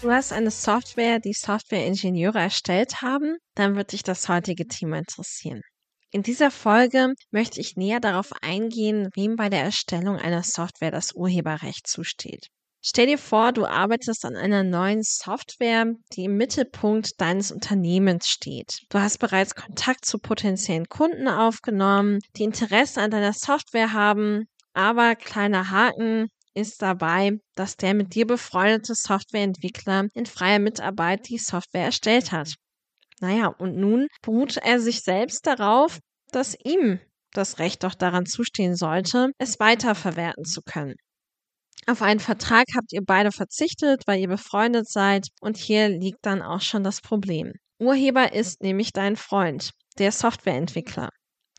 Du hast eine Software, die Softwareingenieure erstellt haben, dann wird dich das heutige Thema interessieren. In dieser Folge möchte ich näher darauf eingehen, wem bei der Erstellung einer Software das Urheberrecht zusteht. Stell dir vor, du arbeitest an einer neuen Software, die im Mittelpunkt deines Unternehmens steht. Du hast bereits Kontakt zu potenziellen Kunden aufgenommen, die Interesse an deiner Software haben, aber kleiner Haken, ist dabei, dass der mit dir befreundete Softwareentwickler in freier Mitarbeit die Software erstellt hat. Naja, und nun beruht er sich selbst darauf, dass ihm das Recht doch daran zustehen sollte, es weiterverwerten zu können. Auf einen Vertrag habt ihr beide verzichtet, weil ihr befreundet seid, und hier liegt dann auch schon das Problem. Urheber ist nämlich dein Freund, der Softwareentwickler.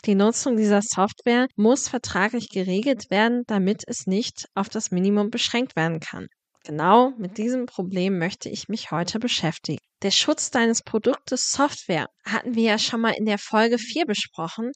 Die Nutzung dieser Software muss vertraglich geregelt werden, damit es nicht auf das Minimum beschränkt werden kann. Genau mit diesem Problem möchte ich mich heute beschäftigen. Der Schutz deines Produktes Software hatten wir ja schon mal in der Folge 4 besprochen,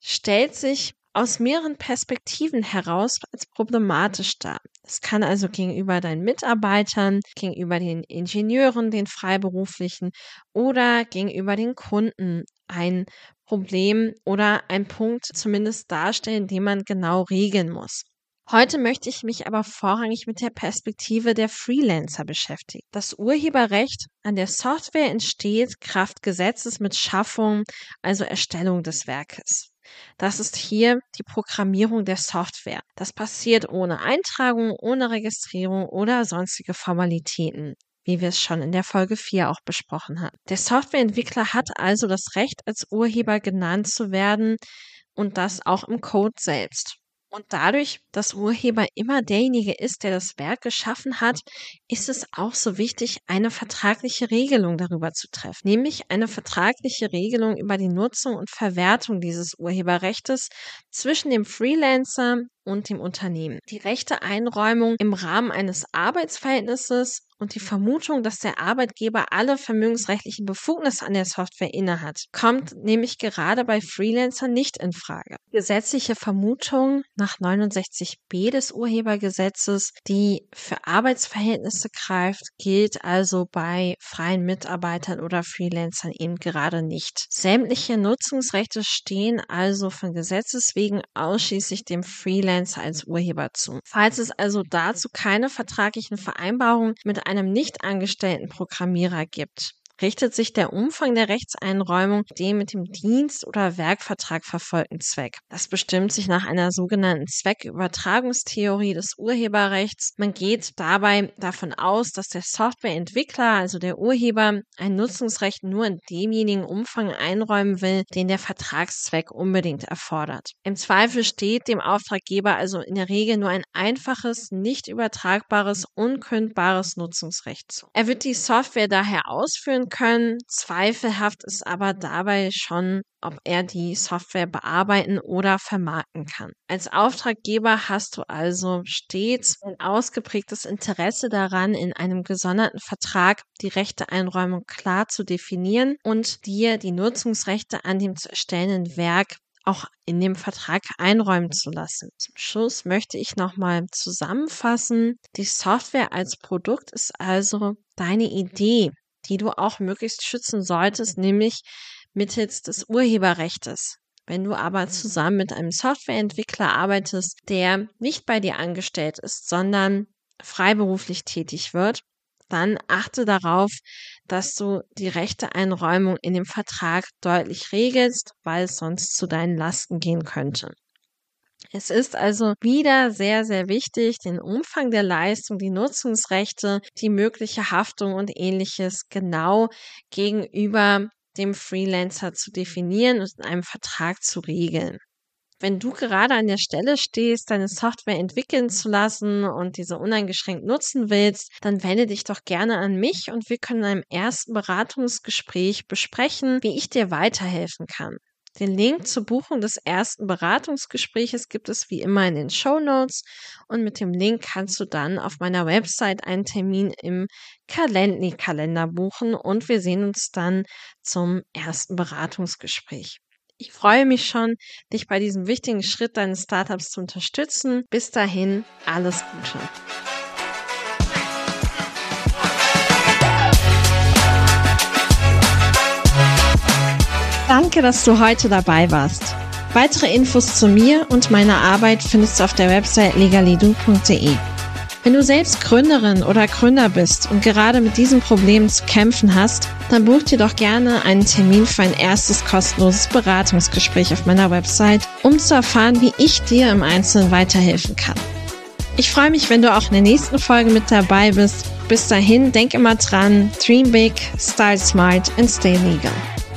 stellt sich aus mehreren Perspektiven heraus als problematisch dar. Es kann also gegenüber deinen Mitarbeitern, gegenüber den Ingenieuren, den Freiberuflichen oder gegenüber den Kunden ein Problem oder ein Punkt zumindest darstellen, den man genau regeln muss. Heute möchte ich mich aber vorrangig mit der Perspektive der Freelancer beschäftigen. Das Urheberrecht an der Software entsteht Kraft Gesetzes mit Schaffung, also Erstellung des Werkes. Das ist hier die Programmierung der Software. Das passiert ohne Eintragung, ohne Registrierung oder sonstige Formalitäten wie wir es schon in der Folge 4 auch besprochen haben. Der Softwareentwickler hat also das Recht, als Urheber genannt zu werden und das auch im Code selbst. Und dadurch, dass Urheber immer derjenige ist, der das Werk geschaffen hat, ist es auch so wichtig, eine vertragliche Regelung darüber zu treffen. Nämlich eine vertragliche Regelung über die Nutzung und Verwertung dieses Urheberrechtes zwischen dem Freelancer und dem Unternehmen. Die rechte Einräumung im Rahmen eines Arbeitsverhältnisses und die Vermutung, dass der Arbeitgeber alle vermögensrechtlichen Befugnisse an der Software innehat, kommt nämlich gerade bei Freelancern nicht in Frage. Gesetzliche Vermutung nach 69b des Urhebergesetzes, die für Arbeitsverhältnisse greift, gilt also bei freien Mitarbeitern oder Freelancern eben gerade nicht. Sämtliche Nutzungsrechte stehen also von Gesetzes wegen ausschließlich dem Freelancer als Urheber zu. Falls es also dazu keine vertraglichen Vereinbarungen mit einem nicht angestellten Programmierer gibt richtet sich der Umfang der Rechtseinräumung dem mit dem Dienst- oder Werkvertrag verfolgten Zweck. Das bestimmt sich nach einer sogenannten Zweckübertragungstheorie des Urheberrechts. Man geht dabei davon aus, dass der Softwareentwickler, also der Urheber, ein Nutzungsrecht nur in demjenigen Umfang einräumen will, den der Vertragszweck unbedingt erfordert. Im Zweifel steht dem Auftraggeber also in der Regel nur ein einfaches, nicht übertragbares, unkündbares Nutzungsrecht zu. Er wird die Software daher ausführen können. Zweifelhaft ist aber dabei schon, ob er die Software bearbeiten oder vermarkten kann. Als Auftraggeber hast du also stets ein ausgeprägtes Interesse daran, in einem gesonderten Vertrag die Rechteeinräumung klar zu definieren und dir die Nutzungsrechte an dem zu erstellenden Werk auch in dem Vertrag einräumen zu lassen. Zum Schluss möchte ich nochmal zusammenfassen. Die Software als Produkt ist also deine Idee, die du auch möglichst schützen solltest, nämlich mittels des Urheberrechts. Wenn du aber mhm. zusammen mit einem Softwareentwickler arbeitest, der nicht bei dir angestellt ist, sondern freiberuflich tätig wird, dann achte darauf, dass du die Rechteeinräumung in dem Vertrag deutlich regelst, weil es sonst zu deinen Lasten gehen könnte. Es ist also wieder sehr, sehr wichtig, den Umfang der Leistung, die Nutzungsrechte, die mögliche Haftung und ähnliches genau gegenüber dem Freelancer zu definieren und in einem Vertrag zu regeln. Wenn du gerade an der Stelle stehst, deine Software entwickeln zu lassen und diese uneingeschränkt nutzen willst, dann wende dich doch gerne an mich und wir können in einem ersten Beratungsgespräch besprechen, wie ich dir weiterhelfen kann. Den Link zur Buchung des ersten Beratungsgespräches gibt es wie immer in den Show Notes und mit dem Link kannst du dann auf meiner Website einen Termin im Calendly-Kalender buchen und wir sehen uns dann zum ersten Beratungsgespräch. Ich freue mich schon, dich bei diesem wichtigen Schritt deines Startups zu unterstützen. Bis dahin, alles Gute. Danke, dass du heute dabei warst. Weitere Infos zu mir und meiner Arbeit findest du auf der Website legalidu.de. Wenn du selbst Gründerin oder Gründer bist und gerade mit diesem Problem zu kämpfen hast, dann buch dir doch gerne einen Termin für ein erstes kostenloses Beratungsgespräch auf meiner Website, um zu erfahren, wie ich dir im Einzelnen weiterhelfen kann. Ich freue mich, wenn du auch in der nächsten Folge mit dabei bist. Bis dahin, denk immer dran, dream big, start smart and stay legal.